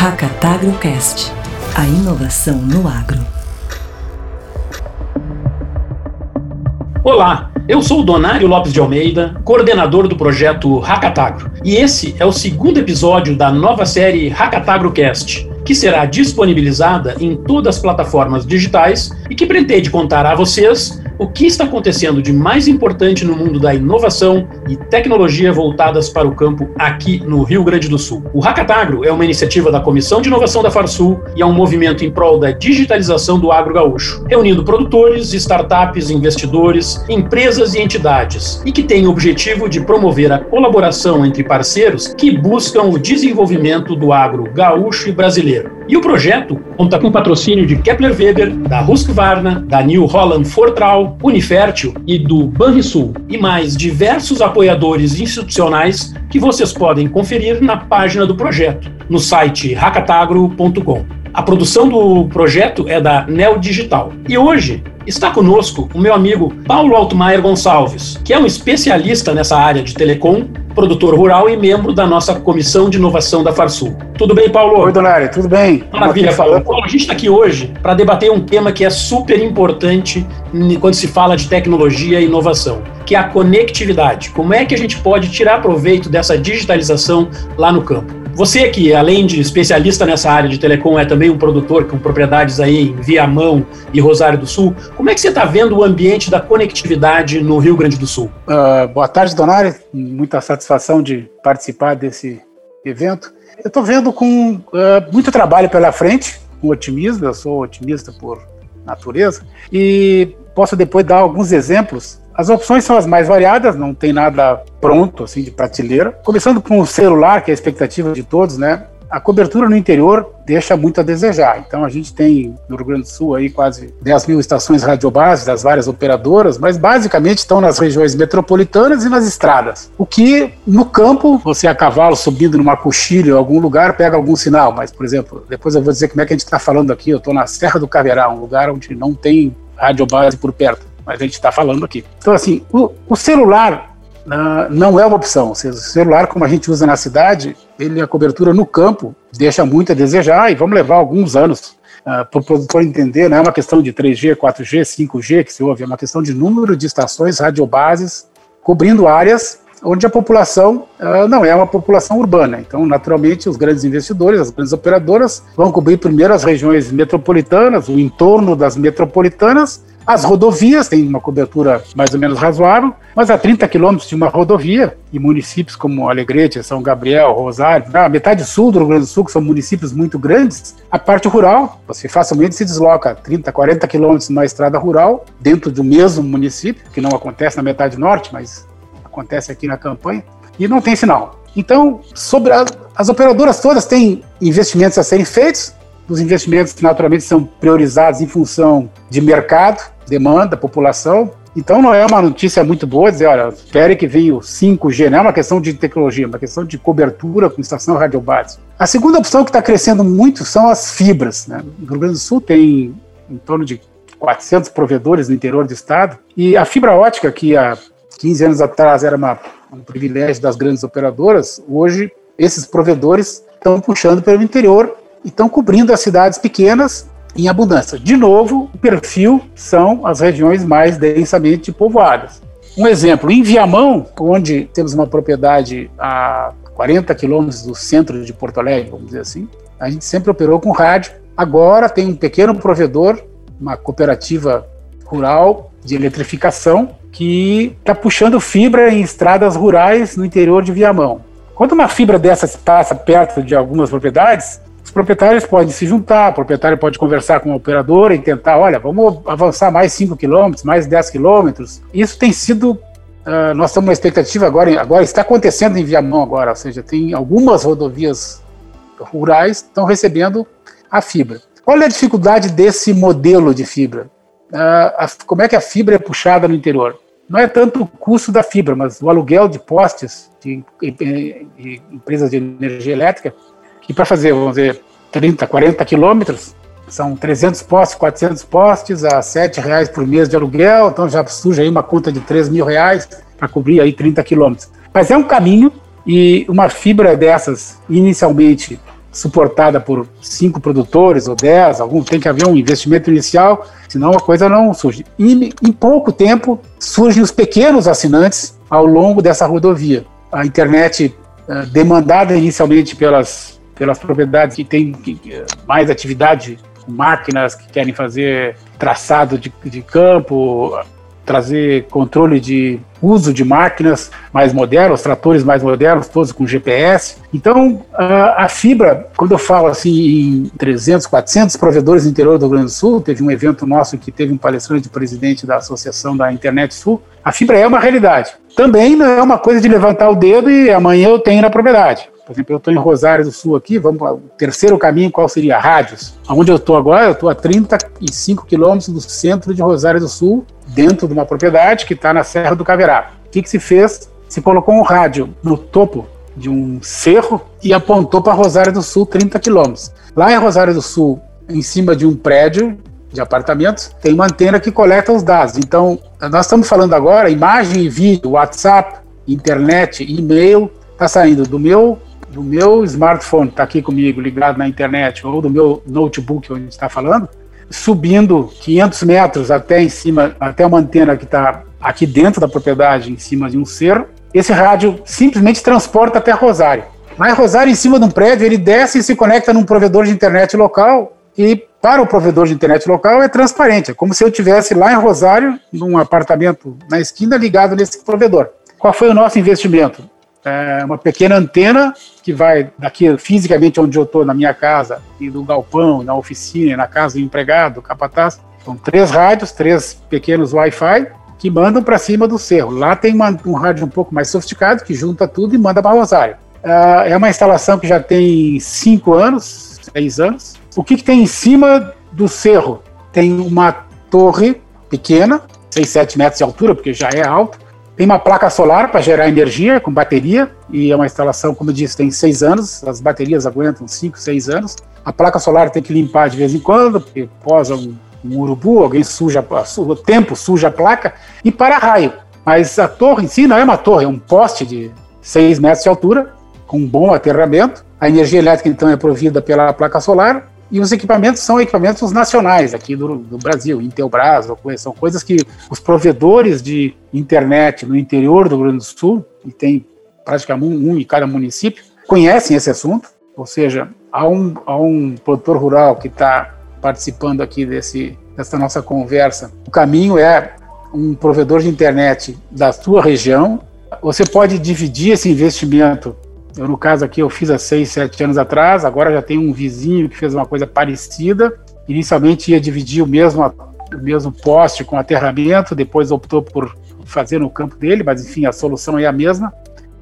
Hackatagrocast, a inovação no agro. Olá, eu sou o Donário Lopes de Almeida, coordenador do projeto Hackatagro, e esse é o segundo episódio da nova série Hackatagrocast, que será disponibilizada em todas as plataformas digitais e que pretende contar a vocês o que está acontecendo de mais importante no mundo da inovação e tecnologia voltadas para o campo aqui no Rio Grande do Sul. O Hackatagro é uma iniciativa da Comissão de Inovação da Farsul e é um movimento em prol da digitalização do agro gaúcho, reunindo produtores, startups, investidores, empresas e entidades, e que tem o objetivo de promover a colaboração entre parceiros que buscam o desenvolvimento do agro gaúcho e brasileiro. E o projeto conta com patrocínio de Kepler Weber, da Husqvarna, da New Holland Fortral, Unifértil e do Banrisul, e mais diversos apoiadores institucionais que vocês podem conferir na página do projeto, no site hackatagro.com. A produção do projeto é da Neo Digital. E hoje está conosco o meu amigo Paulo Altmaier Gonçalves, que é um especialista nessa área de telecom, produtor rural e membro da nossa comissão de inovação da Farsul. Tudo bem, Paulo? Oi, Donário, tudo bem? Maravilha, Paulo. Paulo, a gente está aqui hoje para debater um tema que é super importante quando se fala de tecnologia e inovação, que é a conectividade. Como é que a gente pode tirar proveito dessa digitalização lá no campo? Você que, além de especialista nessa área de telecom, é também um produtor com propriedades aí em Viamão e Rosário do Sul. Como é que você está vendo o ambiente da conectividade no Rio Grande do Sul? Uh, boa tarde, Donário. Muita satisfação de participar desse evento. Eu estou vendo com uh, muito trabalho pela frente, com otimismo. Eu sou otimista por natureza e posso depois dar alguns exemplos as opções são as mais variadas, não tem nada pronto, assim, de prateleira. Começando com o celular, que é a expectativa de todos, né? A cobertura no interior deixa muito a desejar. Então a gente tem no Rio Grande do Sul aí quase 10 mil estações radiobases das várias operadoras, mas basicamente estão nas regiões metropolitanas e nas estradas. O que no campo, você a cavalo subindo numa coxilha em algum lugar, pega algum sinal. Mas, por exemplo, depois eu vou dizer como é que a gente está falando aqui. Eu estou na Serra do Caverá, um lugar onde não tem radiobase por perto mas a gente está falando aqui. Então, assim, o, o celular uh, não é uma opção. O celular, como a gente usa na cidade, ele a cobertura no campo deixa muito a desejar e vamos levar alguns anos uh, para o produtor entender. Não é uma questão de 3G, 4G, 5G que se ouve, é uma questão de número de estações radiobases cobrindo áreas onde a população uh, não é uma população urbana. Então, naturalmente, os grandes investidores, as grandes operadoras vão cobrir primeiro as regiões metropolitanas, o entorno das metropolitanas, as rodovias têm uma cobertura mais ou menos razoável, mas a 30 quilômetros de uma rodovia, e municípios como Alegrete, São Gabriel, Rosário, a metade sul do Rio Grande do Sul, que são municípios muito grandes, a parte rural, você facilmente se desloca 30, 40 quilômetros numa estrada rural, dentro do mesmo município, que não acontece na metade norte, mas acontece aqui na campanha, e não tem sinal. Então, sobre a, as operadoras todas têm investimentos a serem feitos, os investimentos naturalmente são priorizados em função de mercado, demanda, população. Então não é uma notícia muito boa dizer, olha, espere que venha o 5G, não é uma questão de tecnologia, é uma questão de cobertura com estação radiobase. A segunda opção que está crescendo muito são as fibras. Né? O Rio Grande do Sul tem em torno de 400 provedores no interior do estado e a fibra ótica, que há 15 anos atrás era uma, um privilégio das grandes operadoras, hoje esses provedores estão puxando pelo interior estão cobrindo as cidades pequenas em abundância. De novo, o perfil são as regiões mais densamente povoadas. Um exemplo, em Viamão, onde temos uma propriedade a 40 quilômetros do centro de Porto Alegre, vamos dizer assim, a gente sempre operou com rádio. Agora tem um pequeno provedor, uma cooperativa rural de eletrificação, que está puxando fibra em estradas rurais no interior de Viamão. Quando uma fibra dessas passa perto de algumas propriedades, os proprietários podem se juntar, o proprietário pode conversar com a operadora e tentar, olha, vamos avançar mais 5 quilômetros, mais 10 quilômetros. Isso tem sido, uh, nós estamos uma expectativa agora, agora está acontecendo em Viamão agora, ou seja, tem algumas rodovias rurais estão recebendo a fibra. Qual é a dificuldade desse modelo de fibra? Uh, a, como é que a fibra é puxada no interior? Não é tanto o custo da fibra, mas o aluguel de postes de, de, de empresas de energia elétrica e para fazer, vamos dizer, 30, 40 quilômetros, são 300 postes, 400 postes, a 7 reais por mês de aluguel, então já surge aí uma conta de 3 mil reais para cobrir aí 30 quilômetros. Mas é um caminho e uma fibra dessas, inicialmente, suportada por cinco produtores ou dez, algum, tem que haver um investimento inicial, senão a coisa não surge. E em pouco tempo surgem os pequenos assinantes ao longo dessa rodovia. A internet uh, demandada inicialmente pelas, pelas propriedades que têm mais atividade máquinas que querem fazer traçado de, de campo, trazer controle de uso de máquinas mais modernas, tratores mais modernos, todos com GPS. Então, a, a, fibra, quando eu falo assim em 300, 400 provedores no interior do Rio Grande do Sul, teve um evento nosso que teve um palestrante presidente da Associação da Internet Sul, a fibra é uma realidade. Também não é uma coisa de levantar o dedo e amanhã eu tenho na propriedade. Por exemplo, eu estou em Rosário do Sul aqui, vamos para o terceiro caminho, qual seria? Rádios. Onde eu estou agora, eu estou a 35 quilômetros do centro de Rosário do Sul, dentro de uma propriedade que está na Serra do Caverá. O que, que se fez? Se colocou um rádio no topo de um cerro e apontou para Rosário do Sul 30 quilômetros. Lá em Rosário do Sul, em cima de um prédio de apartamentos, tem uma antena que coleta os dados. Então, nós estamos falando agora, imagem e vídeo, WhatsApp, internet, e-mail, está saindo do meu do meu smartphone, está aqui comigo ligado na internet, ou do meu notebook onde está falando, subindo 500 metros até em cima, até uma antena que está aqui dentro da propriedade, em cima de um cerro, esse rádio simplesmente transporta até Rosário. Lá em Rosário, em cima de um prédio, ele desce e se conecta num provedor de internet local e para o provedor de internet local é transparente. É como se eu tivesse lá em Rosário, num apartamento na esquina, ligado nesse provedor. Qual foi o nosso investimento? é uma pequena antena que vai daqui fisicamente onde eu estou, na minha casa, e do galpão, na oficina, na casa do empregado, capataz. São três rádios, três pequenos Wi-Fi que mandam para cima do cerro. Lá tem uma, um rádio um pouco mais sofisticado que junta tudo e manda para Rosário. É uma instalação que já tem cinco anos, seis anos. O que, que tem em cima do cerro? Tem uma torre pequena, 6, 7 metros de altura, porque já é alta, tem uma placa solar para gerar energia com bateria, e é uma instalação, como eu disse, tem seis anos, as baterias aguentam cinco, seis anos. A placa solar tem que limpar de vez em quando, porque posa um, um urubu, alguém suja, o tempo suja a placa, e para raio. Mas a torre em si não é uma torre, é um poste de seis metros de altura, com um bom aterramento. A energia elétrica, então, é provida pela placa solar e os equipamentos são equipamentos nacionais aqui do, do Brasil, Intelbras, são coisas que os provedores de internet no interior do Rio Grande do Sul, e tem praticamente um, em cada município, conhecem esse assunto, ou seja, há um, há um produtor rural que está participando aqui desse, dessa nossa conversa. O caminho é um provedor de internet da sua região. Você pode dividir esse investimento eu, no caso aqui, eu fiz há seis, sete anos atrás, agora já tem um vizinho que fez uma coisa parecida. Inicialmente ia dividir o mesmo, o mesmo poste com aterramento, depois optou por fazer no campo dele, mas enfim, a solução é a mesma.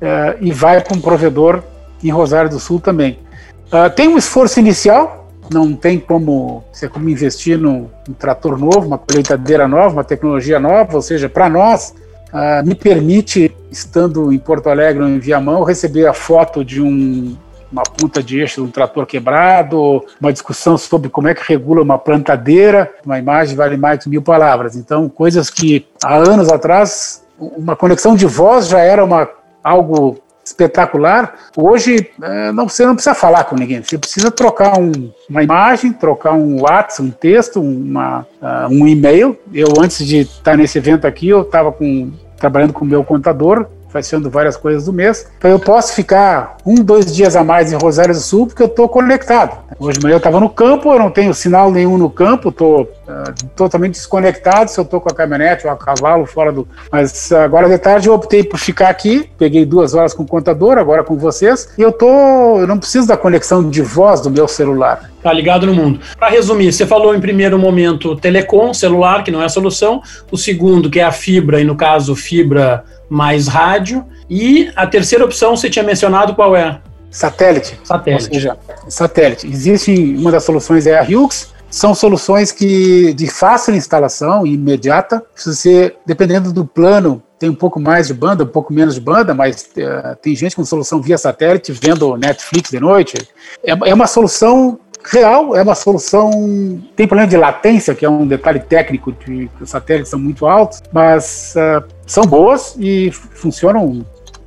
É, e vai para um provedor em Rosário do Sul também. Uh, tem um esforço inicial, não tem como, você como investir num, num trator novo, uma colheitadeira nova, uma tecnologia nova, ou seja, para nós, uh, me permite, estando em Porto Alegre ou em Viamão, receber a foto de um, uma ponta de eixo de um trator quebrado, uma discussão sobre como é que regula uma plantadeira, uma imagem vale mais de mil palavras. Então, coisas que há anos atrás, uma conexão de voz já era uma, algo espetacular. Hoje, é, não, você não precisa falar com ninguém, você precisa trocar um, uma imagem, trocar um WhatsApp, um texto, uma, uh, um e-mail. Eu, antes de estar nesse evento aqui, eu estava trabalhando com o meu contador, fazendo várias coisas do mês. Então eu posso ficar um, dois dias a mais em Rosário do Sul porque eu estou conectado. Hoje de manhã eu estava no campo, eu não tenho sinal nenhum no campo, estou uh, totalmente desconectado se eu estou com a caminhonete ou a cavalo fora do. Mas agora de tarde eu optei por ficar aqui, peguei duas horas com o contador, agora com vocês, e eu tô. Eu não preciso da conexão de voz do meu celular. Tá ligado no mundo. Para resumir, você falou em primeiro momento telecom, celular, que não é a solução. O segundo, que é a fibra, e no caso, fibra mais rádio. E a terceira opção você tinha mencionado qual é? Satélite. Satélite. Ou seja, satélite. Existe uma das soluções é a Hughes. São soluções que de fácil instalação e imediata. Se você, dependendo do plano, tem um pouco mais de banda, um pouco menos de banda, mas uh, tem gente com solução via satélite vendo Netflix de noite. É, é uma solução real, é uma solução. Tem problema de latência, que é um detalhe técnico, de que os satélites são muito altos, mas uh, são boas e funcionam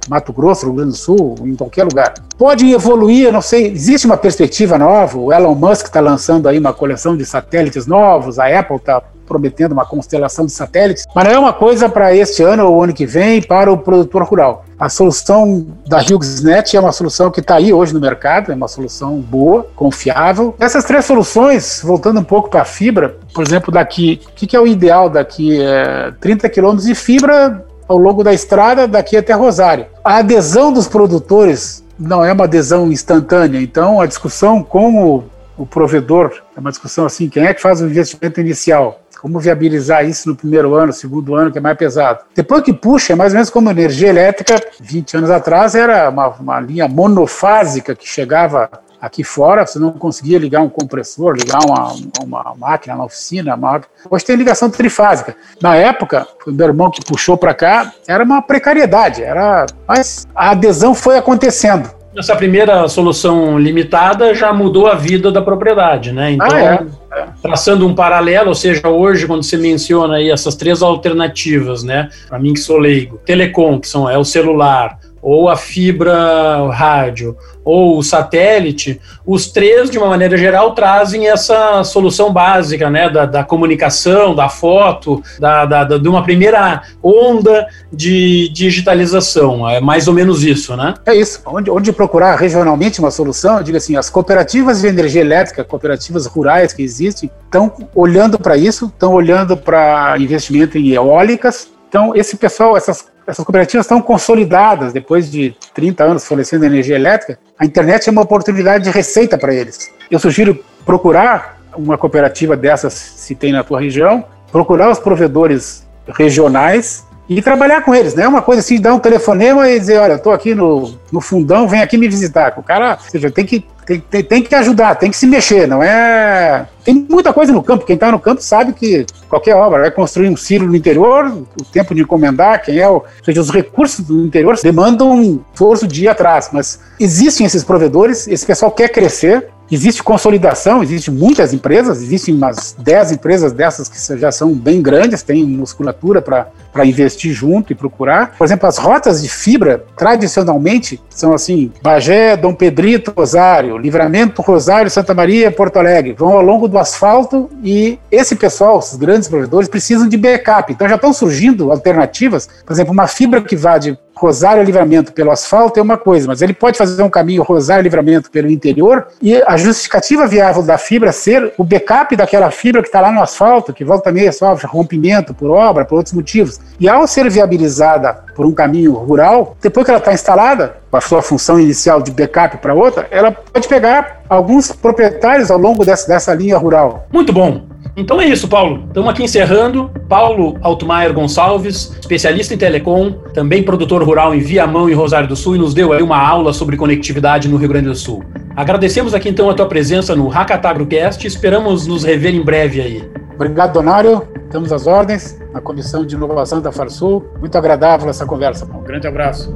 Mato Grosso, Rio Grande do Sul, em qualquer lugar. Pode evoluir, não sei, existe uma perspectiva nova, o Elon Musk está lançando aí uma coleção de satélites novos, a Apple está prometendo uma constelação de satélites, mas não é uma coisa para este ano ou ano que vem para o produtor rural. A solução da HughesNet é uma solução que está aí hoje no mercado, é uma solução boa, confiável. Essas três soluções, voltando um pouco para a fibra, por exemplo, daqui, o que, que, é o ideal daqui? É 30 quilômetros de fibra ao longo da estrada daqui até Rosário. A adesão dos produtores não é uma adesão instantânea, então a discussão com o, o provedor é uma discussão assim, quem é que faz o investimento inicial? Como viabilizar isso no primeiro ano, segundo ano, que é mais pesado. Depois que puxa, é mais ou menos como energia elétrica, 20 anos atrás, era uma, uma linha monofásica que chegava aqui fora, você não conseguia ligar um compressor, ligar uma, uma máquina na oficina. Uma... Hoje tem ligação trifásica. Na época, o meu irmão que puxou para cá, era uma precariedade, era... mas a adesão foi acontecendo essa primeira solução limitada já mudou a vida da propriedade, né? Então, ah, é. Traçando um paralelo, ou seja, hoje quando você menciona aí essas três alternativas, né? Para mim que sou leigo, telecom, que são é o celular, ou a fibra rádio, ou o satélite, os três, de uma maneira geral, trazem essa solução básica né, da, da comunicação, da foto, da, da, da, de uma primeira onda de digitalização. É mais ou menos isso, né? É isso. Onde, onde procurar regionalmente uma solução, eu digo assim, as cooperativas de energia elétrica, cooperativas rurais que existem, estão olhando para isso, estão olhando para investimento em eólicas, então, esse pessoal, essas essas cooperativas estão consolidadas depois de 30 anos fornecendo energia elétrica. A internet é uma oportunidade de receita para eles. Eu sugiro procurar uma cooperativa dessas, se tem na tua região, procurar os provedores regionais e trabalhar com eles. Não é uma coisa assim, dar um telefonema e dizer, olha, estou aqui no, no fundão, vem aqui me visitar. O cara, ou seja, tem que, tem, tem, tem, que ajudar, tem que se mexer, não é... Tem muita coisa no campo, quem está no campo sabe que qualquer obra vai construir um círculo no interior, o tempo de encomendar, quem é o... Ou seja, os recursos do interior demandam um esforço de ir atrás, mas existem esses provedores, esse pessoal quer crescer, Existe consolidação, existe muitas empresas, existem umas 10 empresas dessas que já são bem grandes, têm musculatura para investir junto e procurar. Por exemplo, as rotas de fibra, tradicionalmente, são assim: Bagé, Dom Pedrito, Rosário, Livramento, Rosário, Santa Maria, Porto Alegre. Vão ao longo do asfalto e esse pessoal, os grandes provedores, precisam de backup. Então já estão surgindo alternativas. Por exemplo, uma fibra que vá de Rosário Livramento pelo asfalto é uma coisa, mas ele pode fazer um caminho Rosário Livramento pelo interior e a justificativa viável da fibra ser o backup daquela fibra que está lá no asfalto, que volta meio sofre rompimento por obra, por outros motivos. E ao ser viabilizada por um caminho rural, depois que ela está instalada, com a sua função inicial de backup para outra, ela pode pegar alguns proprietários ao longo dessa, dessa linha rural. Muito bom. Então é isso, Paulo. Estamos aqui encerrando. Paulo Altumayer Gonçalves, especialista em telecom, também produtor rural em Viamão e Rosário do Sul, e nos deu aí uma aula sobre conectividade no Rio Grande do Sul. Agradecemos aqui então a tua presença no HackatagroCast e esperamos nos rever em breve aí. Obrigado, Donário. Estamos às ordens, na Comissão de Inovação da Farsul. Muito agradável essa conversa. Um grande abraço.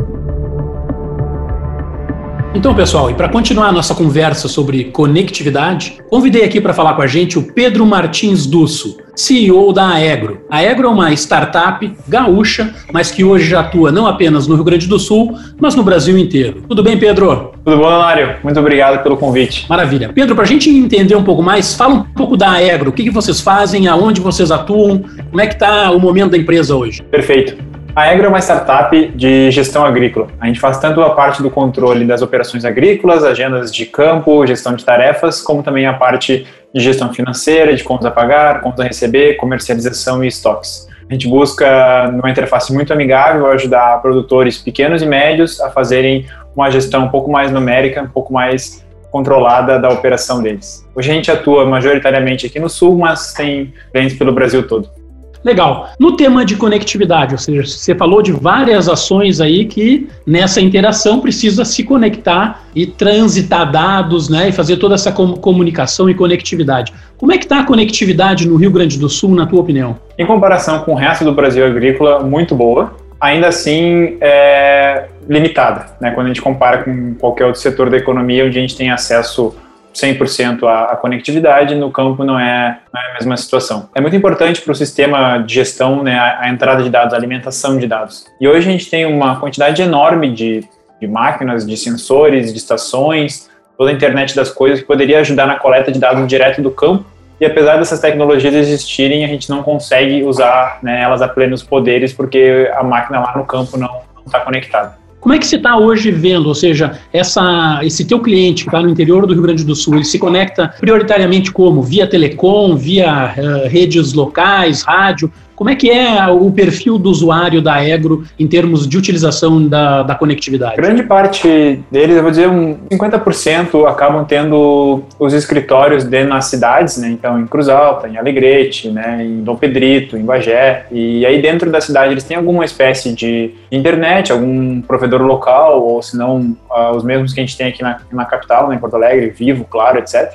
Então, pessoal, e para continuar a nossa conversa sobre conectividade, convidei aqui para falar com a gente o Pedro Martins Dusso, CEO da Aegro. A Aegro é uma startup gaúcha, mas que hoje já atua não apenas no Rio Grande do Sul, mas no Brasil inteiro. Tudo bem, Pedro? Tudo bom, Mário? Muito obrigado pelo convite. Maravilha. Pedro, para a gente entender um pouco mais, fala um pouco da Aegro. O que, que vocês fazem, aonde vocês atuam, como é que está o momento da empresa hoje? Perfeito. A Egro é uma startup de gestão agrícola. A gente faz tanto a parte do controle das operações agrícolas, agendas de campo, gestão de tarefas, como também a parte de gestão financeira, de contas a pagar, contas a receber, comercialização e estoques. A gente busca, numa interface muito amigável, ajudar produtores pequenos e médios a fazerem uma gestão um pouco mais numérica, um pouco mais controlada da operação deles. Hoje a gente atua majoritariamente aqui no Sul, mas tem clientes pelo Brasil todo. Legal. No tema de conectividade, ou seja, você falou de várias ações aí que nessa interação precisa se conectar e transitar dados, né, e fazer toda essa comunicação e conectividade. Como é que está a conectividade no Rio Grande do Sul, na tua opinião? Em comparação com o resto do Brasil agrícola, muito boa. Ainda assim, é limitada, né? Quando a gente compara com qualquer outro setor da economia onde a gente tem acesso 100% a, a conectividade, no campo não é, não é a mesma situação. É muito importante para o sistema de gestão né, a, a, entrada de dados, a alimentação de dados. E hoje a gente tem uma quantidade enorme de, de máquinas, de sensores, de estações, toda a internet das coisas que poderia ajudar na coleta de dados direto do campo. E apesar dessas tecnologias existirem, a gente não consegue usar né, elas a plenos poderes porque a máquina lá no campo não está conectada. Como é que você está hoje vendo, ou seja, essa, esse teu cliente que está no interior do Rio Grande do Sul, ele se conecta prioritariamente como? Via telecom, via uh, redes locais, rádio? Como é que é o perfil do usuário da Egro em termos de utilização da, da conectividade? Grande parte deles, eu vou dizer, um 50% acabam tendo os escritórios dentro nas cidades, né? Então, em Cruz Alta, em Alegrete, né? em Dom Pedrito, em Bagé. E aí, dentro da cidade, eles têm alguma espécie de internet, algum provedor local, ou se não, uh, os mesmos que a gente tem aqui na, na capital, né? em Porto Alegre, Vivo, Claro, etc.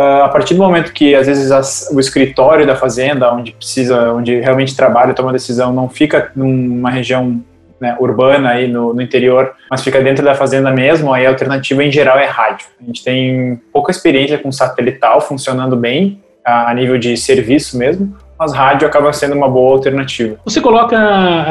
Uh, a partir do momento que às vezes as, o escritório da fazenda, onde precisa, onde realmente trabalha, toma decisão, não fica numa região né, urbana aí no, no, interior, mas fica dentro da fazenda mesmo, aí a alternativa em geral é rádio. A gente tem pouca experiência com satelital funcionando bem a, a nível de serviço mesmo, mas rádio acaba sendo uma boa alternativa. Você coloca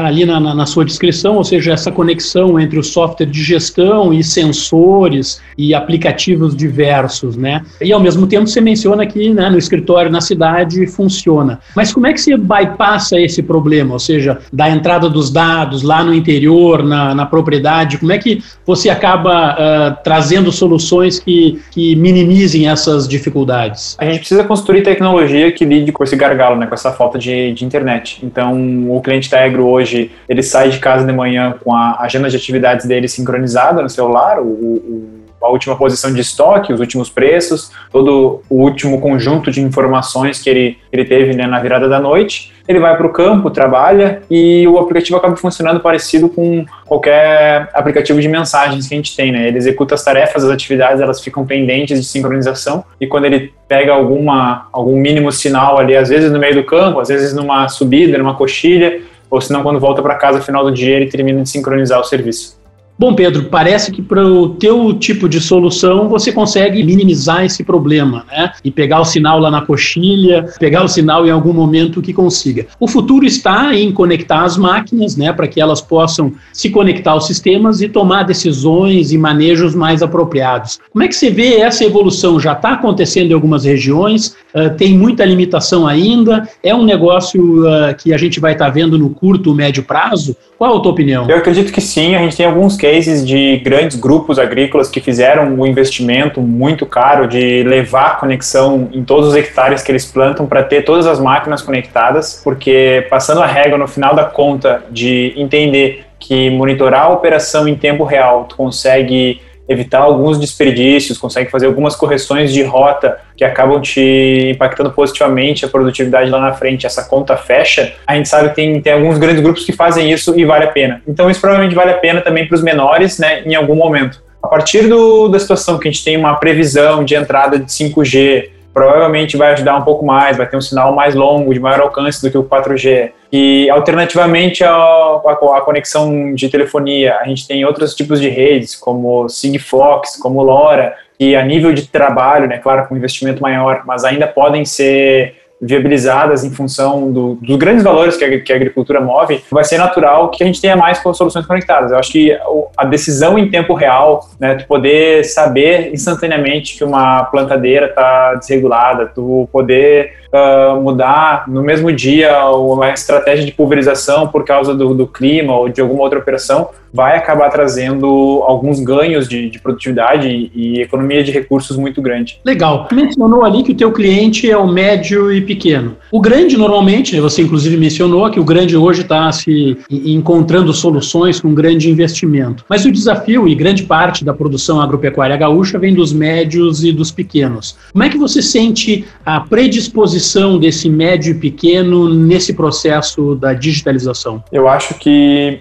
ali na, na, sua descrição, ou seja, essa conexão entre o software de gestão e sensores e aplicativos diversos, né? E ao mesmo tempo você menciona que né, no escritório na cidade funciona. Mas como é que você bypassa esse problema? Ou seja, da entrada dos dados lá no interior, na, na propriedade, como é que você acaba uh, trazendo soluções que, que minimizem essas dificuldades? A gente precisa construir tecnologia que lide com esse gargalo, né? Com essa falta de, de internet. Então, o cliente da Egro hoje, ele sai de casa de manhã com a agenda de atividades dele sincronizada no celular, o, o a última posição de estoque, os últimos preços, todo o último conjunto de informações que ele, ele teve né, na virada da noite. Ele vai para o campo, trabalha e o aplicativo acaba funcionando parecido com qualquer aplicativo de mensagens que a gente tem. Né? Ele executa as tarefas, as atividades, elas ficam pendentes de sincronização e quando ele pega alguma, algum mínimo sinal ali, às vezes no meio do campo, às vezes numa subida, numa coxilha, ou se não, quando volta para casa no final do dia, ele termina de sincronizar o serviço. Bom, Pedro, parece que para o teu tipo de solução você consegue minimizar esse problema, né? E pegar o sinal lá na coxilha, pegar o sinal em algum momento que consiga. O futuro está em conectar as máquinas, né, para que elas possam se conectar aos sistemas e tomar decisões e manejos mais apropriados. Como é que você vê essa evolução? Já está acontecendo em algumas regiões? Uh, tem muita limitação ainda? É um negócio uh, que a gente vai estar tá vendo no curto, médio prazo? Qual a tua opinião? Eu acredito que sim. A gente tem alguns cases de grandes grupos agrícolas que fizeram um investimento muito caro de levar conexão em todos os hectares que eles plantam para ter todas as máquinas conectadas, porque passando a régua no final da conta de entender que monitorar a operação em tempo real, tu consegue evitar alguns desperdícios, consegue fazer algumas correções de rota que acabam te impactando positivamente a produtividade lá na frente, essa conta fecha, a gente sabe que tem, tem alguns grandes grupos que fazem isso e vale a pena. Então isso provavelmente vale a pena também para os menores, né, em algum momento. A partir do, da situação que a gente tem uma previsão de entrada de 5G, provavelmente vai ajudar um pouco mais, vai ter um sinal mais longo, de maior alcance do que o 4G. E alternativamente à, conexão de telefonia, a gente tem outros tipos de redes, como Sigfox, como LoRa, que a nível de trabalho, né, claro, com investimento maior, mas ainda podem ser viabilizadas em função do, dos grandes valores que a, que a, agricultura move, vai ser natural que a gente tenha mais soluções conectadas. Eu acho que a decisão em tempo real, né, tu poder saber instantaneamente que uma plantadeira está desregulada, tu poder uh, mudar no mesmo dia uma estratégia de pulverização por causa do, do, clima ou de alguma outra operação, vai acabar trazendo alguns ganhos de, de produtividade e, e, economia de recursos muito grande. Legal. Mencionou ali que o teu cliente é o médio e pequeno. O grande, normalmente, você inclusive mencionou que o grande hoje está se encontrando soluções com grande investimento. Mas o desafio e grande parte da produção agropecuária gaúcha vem dos médios e dos pequenos. Como é que você sente a predisposição posição desse médio e pequeno nesse processo da digitalização? Eu acho que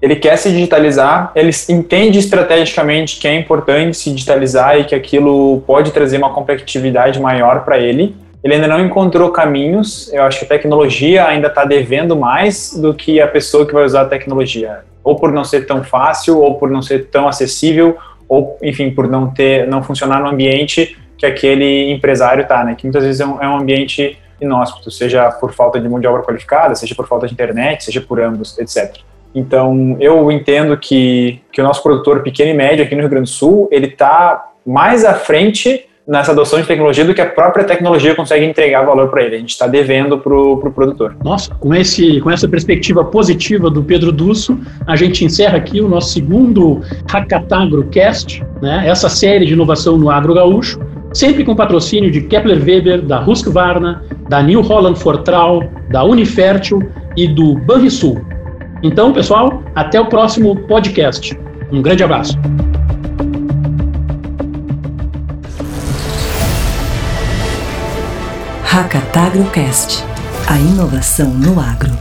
ele quer se digitalizar, ele entende estrategicamente que é importante se digitalizar e que aquilo pode trazer uma competitividade maior para ele. Ele ainda não encontrou caminhos. Eu acho que a tecnologia ainda está devendo mais do que a pessoa que vai usar a tecnologia, ou por não ser tão fácil, ou por não ser tão acessível, ou enfim por não ter, não funcionar no ambiente que aquele empresário está, né? Que muitas vezes é um, é um ambiente inóspito, seja por falta de mão de obra qualificada, seja por falta de internet, seja por ambos, etc. Então, eu entendo que, que o nosso produtor pequeno e médio aqui no Rio Grande do Sul, ele está mais à frente nessa adoção de tecnologia do que a própria tecnologia consegue entregar valor para ele. A gente está devendo para o pro produtor. Nossa, com, esse, com essa perspectiva positiva do Pedro Dusso, a gente encerra aqui o nosso segundo Hackatagro Cast, né? essa série de inovação no agro gaúcho, sempre com patrocínio de Kepler Weber, da Husqvarna, da New Holland Fortral, da Unifértil e do Banrisul. Então, pessoal, até o próximo podcast. Um grande abraço. Hackatagrocast. A inovação no agro.